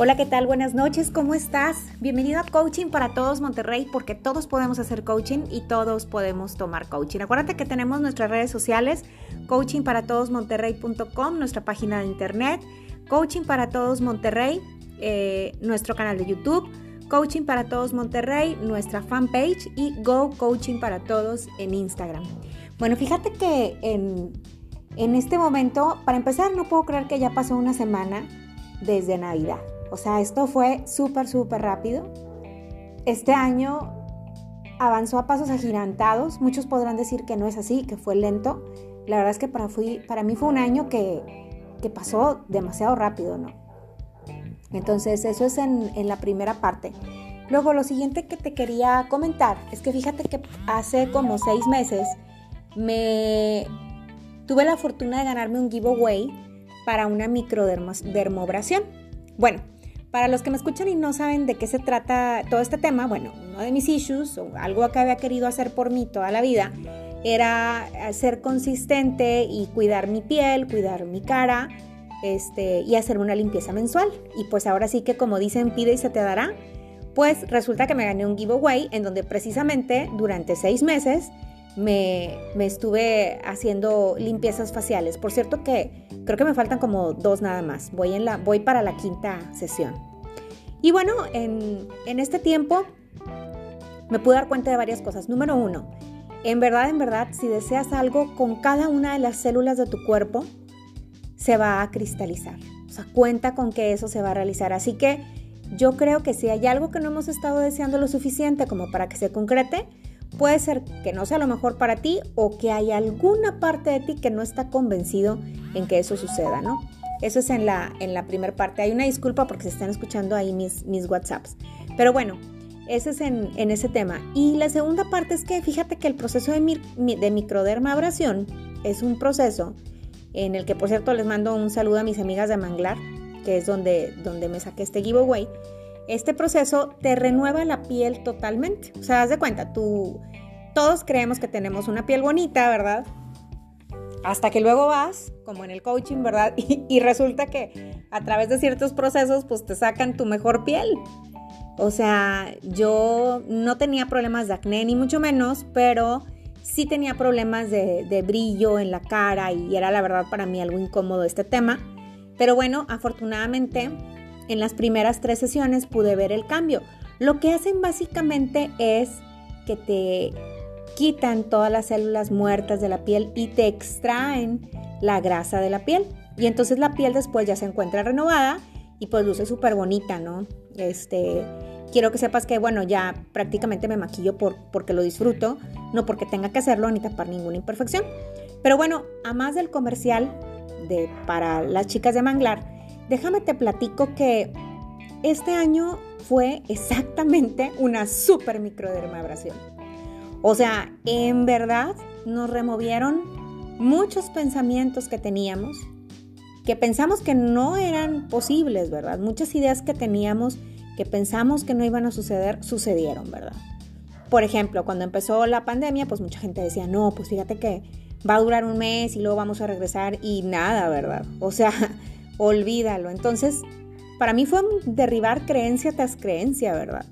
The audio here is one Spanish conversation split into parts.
Hola, ¿qué tal? Buenas noches, ¿cómo estás? Bienvenido a Coaching para Todos Monterrey, porque todos podemos hacer coaching y todos podemos tomar coaching. Acuérdate que tenemos nuestras redes sociales, coachingparatodosmonterrey.com, nuestra página de internet, Coaching para Todos Monterrey, eh, nuestro canal de YouTube, Coaching para Todos Monterrey, nuestra fanpage y Go Coaching para Todos en Instagram. Bueno, fíjate que en, en este momento, para empezar, no puedo creer que ya pasó una semana desde Navidad. O sea, esto fue súper, súper rápido. Este año avanzó a pasos agigantados. Muchos podrán decir que no es así, que fue lento. La verdad es que para, mí fue un año que, pasó demasiado rápido, ¿no? Entonces, eso es en, la primera parte. Luego, lo siguiente que te quería comentar es que fíjate que hace como seis meses me tuve la fortuna de ganarme un giveaway para una microdermobración. Bueno, para los que me escuchan y no saben de qué se trata todo este tema, bueno, uno de mis issues o algo que había querido hacer por mí toda la vida era ser consistente y cuidar mi piel, cuidar mi cara este, y hacer una limpieza mensual. Y pues ahora sí que como dicen, pide y se te dará. Pues resulta que me gané un giveaway en donde precisamente durante seis meses me, me, estuve haciendo limpiezas faciales. Por cierto que creo que me faltan como dos nada más. Voy, en la, voy para la quinta sesión. Y bueno, en, en este tiempo me pude dar cuenta de varias cosas. Número uno, en verdad, en verdad, si deseas algo con cada una de las células de tu cuerpo, se va a cristalizar. O sea, cuenta con que eso se va a realizar. Así que yo creo que si hay algo que no hemos estado deseando lo suficiente como para que se concrete, Puede ser que no sea lo mejor para ti o que hay alguna parte de ti que no está convencido en que eso suceda, ¿no? Eso es en la, en la primera parte. Hay una disculpa porque se están escuchando ahí mis, mis WhatsApps. Pero bueno, ese es en, en, ese tema. Y la segunda parte es que fíjate que el proceso de, mi, de microdermabrasión es un proceso en el que, por cierto, les mando un saludo a mis amigas de Manglar, que es donde, donde me saqué este giveaway este proceso te renueva la piel totalmente. O sea, haz de cuenta, tú, todos creemos que tenemos una piel bonita, ¿verdad? Hasta que luego vas, como en el coaching, ¿verdad? Y, resulta que a través de ciertos procesos, pues te sacan tu mejor piel. O sea, yo no tenía problemas de acné, ni mucho menos, pero sí tenía problemas de, brillo en la cara y era la verdad para mí algo incómodo este tema. Pero bueno, afortunadamente en las primeras tres sesiones pude ver el cambio. Lo que hacen básicamente es que te quitan todas las células muertas de la piel y te extraen la grasa de la piel. Y entonces la piel después ya se encuentra renovada y pues luce súper bonita, ¿no? Este, quiero que sepas que, bueno, ya prácticamente me maquillo por, porque lo disfruto, no porque tenga que hacerlo ni tapar ninguna imperfección. Pero bueno, a más del comercial de, para las chicas de Manglar, déjame te platico que este año fue exactamente una super microdermabrasión. O sea, en verdad nos removieron muchos pensamientos que teníamos, que pensamos que no eran posibles, ¿verdad? Muchas ideas que teníamos que pensamos que no iban a suceder, sucedieron, ¿verdad? Por ejemplo, cuando empezó la pandemia, pues mucha gente decía, no, pues fíjate que va a durar un mes y luego vamos a regresar y nada, ¿verdad? O sea, olvídalo. Entonces, para mí fue derribar creencia tras creencia, ¿verdad?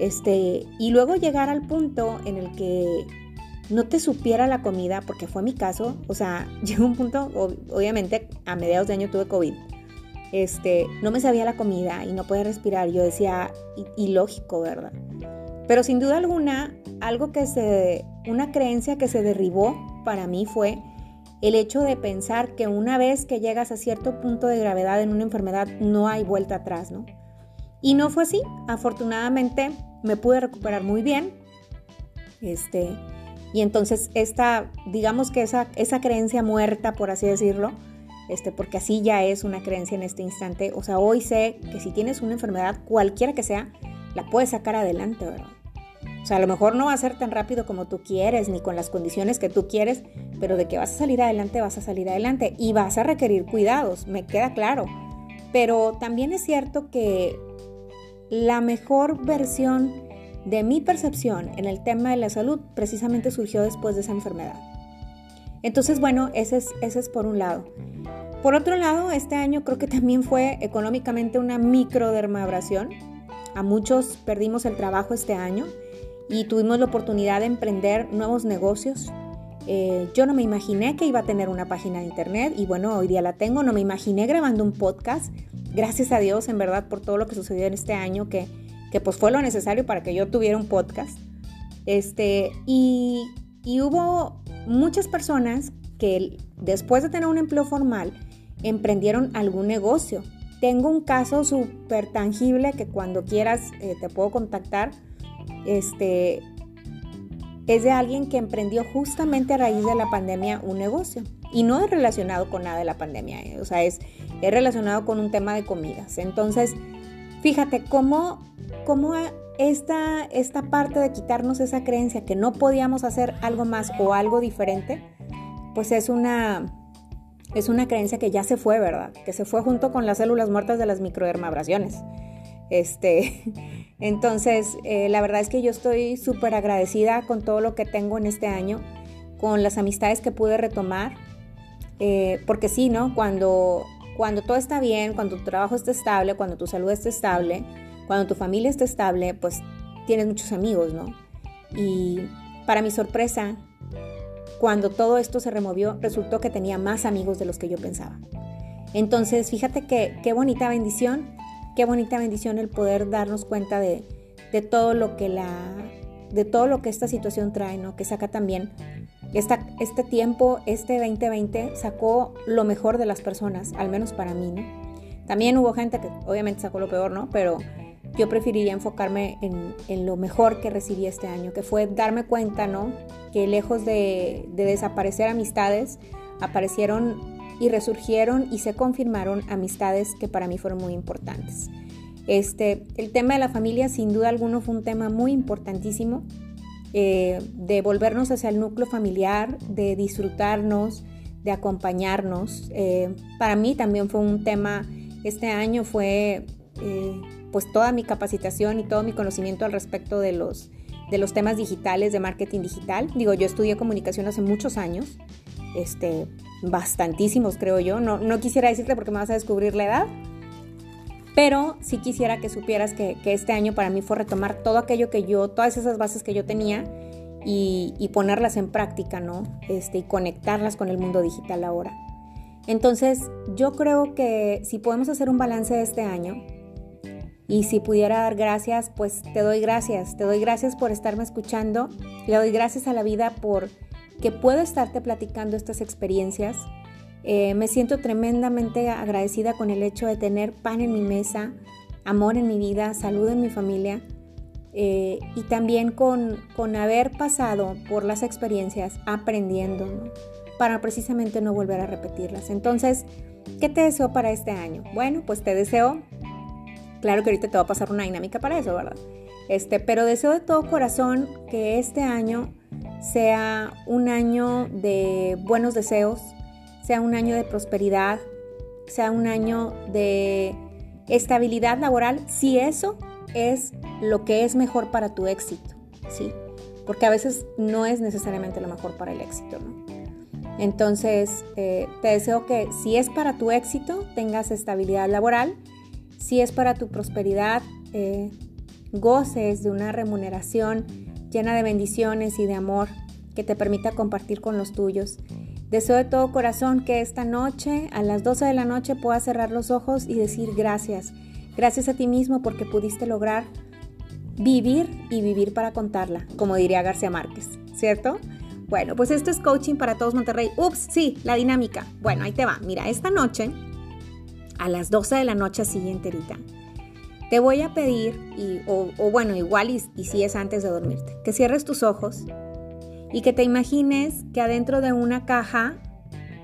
Este, y luego llegar al punto en el que no te supiera la comida, porque fue mi caso, o sea, llegó un punto, obviamente a mediados de año tuve COVID, este, no me sabía la comida y no podía respirar, yo decía, ilógico, ¿verdad? Pero sin duda alguna, algo que se, una creencia que se derribó para mí fue el hecho de pensar que una vez que llegas a cierto punto de gravedad en una enfermedad no hay vuelta atrás, ¿no? Y no fue así. Afortunadamente me pude recuperar muy bien. Este, y entonces esta, digamos que esa, esa creencia muerta, por así decirlo, este, porque así ya es una creencia en este instante. O sea, hoy sé que si tienes una enfermedad, cualquiera que sea, la puedes sacar adelante, ¿verdad? O sea, a lo mejor no va a ser tan rápido como tú quieres, ni con las condiciones que tú quieres, pero de que vas a salir adelante, vas a salir adelante y vas a requerir cuidados, me queda claro. Pero también es cierto que la mejor versión de mi percepción en el tema de la salud precisamente surgió después de esa enfermedad. Entonces, bueno, ese es, por un lado. Por otro lado, este año creo que también fue económicamente una microdermabrasión. A muchos perdimos el trabajo este año y tuvimos la oportunidad de emprender nuevos negocios. Eh, yo no me imaginé que iba a tener una página de internet y bueno, hoy día la tengo. No me imaginé grabando un podcast. Gracias a Dios, en verdad, por todo lo que sucedió en este año, que, que pues fue lo necesario para que yo tuviera un podcast. Este, y, y hubo muchas personas que después de tener un empleo formal, emprendieron algún negocio. Tengo un caso súper tangible que cuando quieras eh, te puedo contactar. Este es de alguien que emprendió justamente a raíz de la pandemia un negocio. Y no es relacionado con nada de la pandemia, eh, o sea, es, es relacionado con un tema de comidas. Entonces, fíjate cómo, cómo esta, esta parte de quitarnos esa creencia que no podíamos hacer algo más o algo diferente, pues es una, es una creencia que ya se fue, ¿verdad? Que se fue junto con las células muertas de las microdermabrasiones. Este, entonces, eh, la verdad es que yo estoy súper agradecida con todo lo que tengo en este año, con las amistades que pude retomar, eh, porque sí, ¿no? Cuando, cuando todo está bien, cuando tu trabajo está estable, cuando tu salud está estable, cuando tu familia está estable, pues tienes muchos amigos, ¿no? Y para mi sorpresa, cuando todo esto se removió, resultó que tenía más amigos de los que yo pensaba. Entonces, fíjate que qué bonita bendición, qué bonita bendición el poder darnos cuenta de, todo lo que la de todo lo que esta situación trae, ¿no? Que saca también esta, este tiempo, este 2020 sacó lo mejor de las personas, al menos para mí, ¿no? También hubo gente que obviamente sacó lo peor, ¿no? Pero yo preferiría enfocarme en, lo mejor que recibí este año, que fue darme cuenta, ¿no? Que lejos de, desaparecer amistades, aparecieron y resurgieron y se confirmaron amistades que para mí fueron muy importantes. Este, el tema de la familia sin duda alguno fue un tema muy importantísimo, eh, de volvernos hacia el núcleo familiar, de disfrutarnos, de acompañarnos. Eh, para mí también fue un tema, este año fue eh, pues toda mi capacitación y todo mi conocimiento al respecto de los, de los temas digitales, de marketing digital. Digo, yo estudié comunicación hace muchos años, este, bastantísimos creo yo. No, no quisiera decirte porque me vas a descubrir la edad, pero sí quisiera que supieras que, este año para mí fue retomar todo aquello que yo, todas esas bases que yo tenía y, y ponerlas en práctica, ¿no? Este, y conectarlas con el mundo digital ahora. Entonces, yo creo que si podemos hacer un balance de este año, y si pudiera dar gracias, pues te doy gracias. Te doy gracias por estarme escuchando. Le doy gracias a la vida por que puedo estarte platicando estas experiencias. Eh, me siento tremendamente agradecida con el hecho de tener pan en mi mesa, amor en mi vida, salud en mi familia eh, y también con, con, haber pasado por las experiencias aprendiendo para precisamente no volver a repetirlas. Entonces, ¿qué te deseo para este año? Bueno, pues te deseo Claro que ahorita te va a pasar una dinámica para eso, ¿verdad? Este, pero deseo de todo corazón que este año sea un año de buenos deseos, sea un año de prosperidad, sea un año de estabilidad laboral, si eso es lo que es mejor para tu éxito, ¿sí? Porque a veces no es necesariamente lo mejor para el éxito. Entonces, eh, te deseo que si es para tu éxito, tengas estabilidad laboral, si es para tu prosperidad, eh, goces de una remuneración llena de bendiciones y de amor que te permita compartir con los tuyos. Deseo de todo corazón que esta noche, a las 12 de la noche, puedas cerrar los ojos y decir gracias. Gracias a ti mismo porque pudiste lograr vivir y vivir para contarla, como diría García Márquez, ¿cierto? Bueno, pues esto es coaching para todos Monterrey. Ups, sí, la dinámica. Bueno, ahí te va. Mira, esta noche a las 12 de la noche así enterita, te voy a pedir, y, o, bueno, igual y, y si es antes de dormirte, que cierres tus ojos y que te imagines que adentro de una caja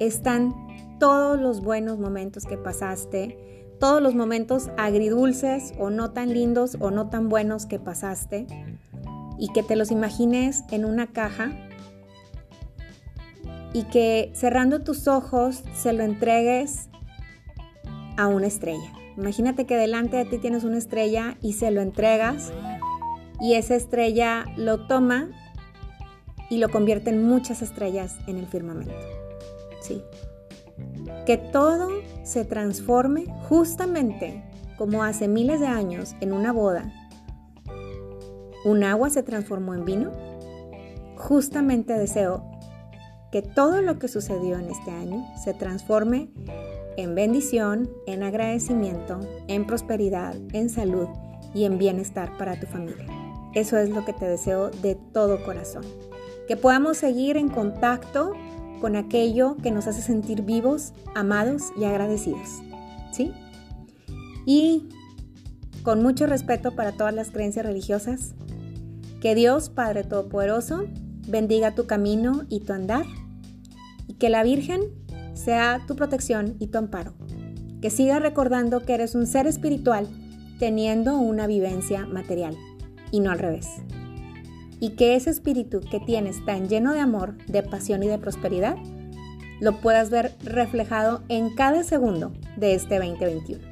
están todos los buenos momentos que pasaste, todos los momentos agridulces o no tan lindos o no tan buenos que pasaste y que te los imagines en una caja y que cerrando tus ojos se lo entregues a una estrella. Imagínate que delante de ti tienes una estrella y se lo entregas y esa estrella lo toma y lo convierte en muchas estrellas en el firmamento. Sí. que todo se transforme justamente como hace miles de años en una boda. Un agua se transformó en vino. Justamente deseo que todo lo que sucedió en este año se transforme en bendición, en agradecimiento, en prosperidad, en salud y en bienestar para tu familia. Eso es lo que te deseo de todo corazón. Que podamos seguir en contacto con aquello que nos hace sentir vivos, amados y agradecidos. ¿Sí? Y con mucho respeto para todas las creencias religiosas, que Dios Padre Todopoderoso bendiga tu camino y tu andar y que la Virgen sea tu protección y tu amparo. Que sigas recordando que eres un ser espiritual teniendo una vivencia material y no al revés. Y que ese espíritu que tienes tan lleno de amor, de pasión y de prosperidad, lo puedas ver reflejado en cada segundo de este 2021.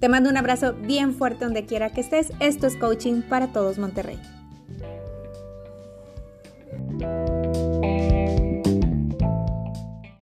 Te mando un abrazo bien fuerte donde quiera que estés. Esto es Coaching para Todos Monterrey.